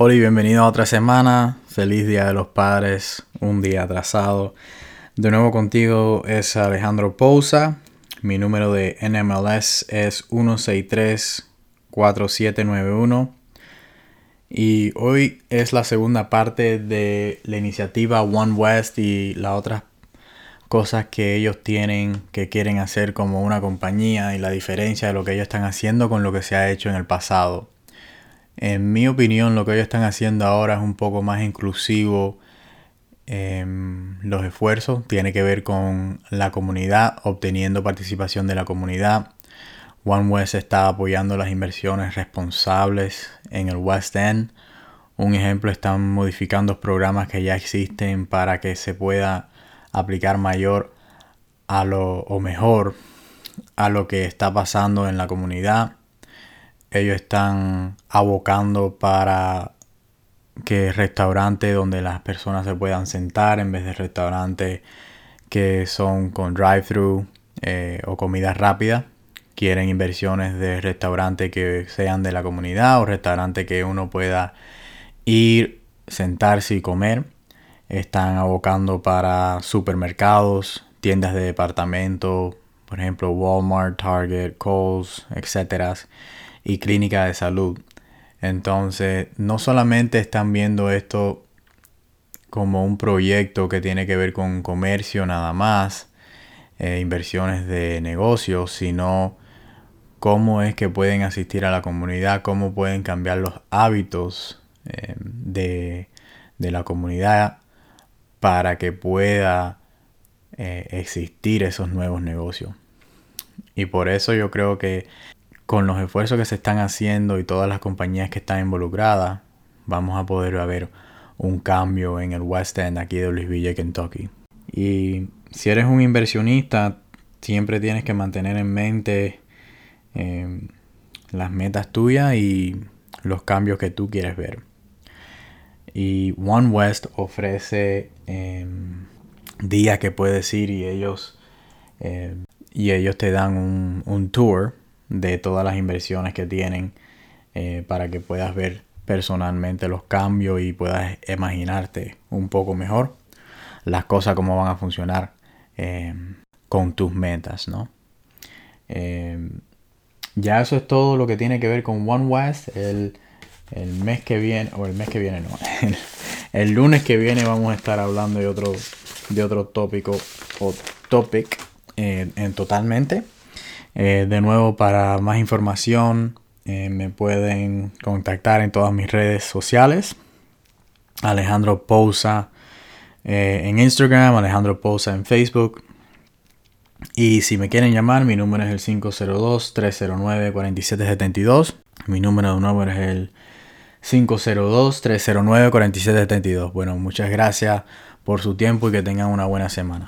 Hola y bienvenido a otra semana. Feliz Día de los Padres, un día atrasado. De nuevo contigo es Alejandro Pousa. Mi número de NMLS es 1634791. Y hoy es la segunda parte de la iniciativa One West y las otras cosas que ellos tienen, que quieren hacer como una compañía y la diferencia de lo que ellos están haciendo con lo que se ha hecho en el pasado. En mi opinión, lo que ellos están haciendo ahora es un poco más inclusivo. los esfuerzos tiene que ver con la comunidad, obteniendo participación de la comunidad. One West está apoyando las inversiones responsables en el West End. Un ejemplo, están modificando programas que ya existen para que se pueda aplicar mayor a lo o mejor a lo que está pasando en la comunidad ellos están abocando para que restaurantes donde las personas se puedan sentar en vez de restaurantes que son con drive-thru eh, o comida rápida. Quieren inversiones de restaurantes que sean de la comunidad o restaurantes que uno pueda ir, sentarse y comer. Están abocando para supermercados, tiendas de departamento, por ejemplo Walmart, Target, Kohl's, etcétera y clínica de salud. Entonces, no solamente están viendo esto como un proyecto que tiene que ver con comercio nada más, eh, inversiones de negocios, sino cómo es que pueden asistir a la comunidad, cómo pueden cambiar los hábitos eh, de, la comunidad para que pueda eh, existir esos nuevos negocios. Y por eso yo creo que con los esfuerzos que se están haciendo y todas las compañías que están involucradas, vamos a poder ver un cambio en el West End aquí de Louisville, Kentucky. Y si eres un inversionista, siempre tienes que mantener en mente em, las metas tuyas y los cambios que tú quieres ver. Y One West ofrece em, días que puedes ir y ellos, em, y ellos te dan un, un tour de todas las inversiones que tienen eh, para que puedas ver personalmente los cambios y puedas imaginarte un poco mejor las cosas cómo van a funcionar eh, con tus metas, ¿no? Eh, ya eso es todo lo que tiene que ver con One West. El, mes que viene, o el mes que viene, no, el, lunes que viene vamos a estar hablando de otro, de otro tópico o topic en totalmente. Eh, de nuevo, para más información, eh, me pueden contactar en todas mis redes sociales. Alejandro Pousa eh, en Instagram, Alejandro Pousa en Facebook. Y si me quieren llamar, mi número es el 502-309-4772. Mi número de nuevo es el 502-309-4772. Bueno, muchas gracias por su tiempo y que tengan una buena semana.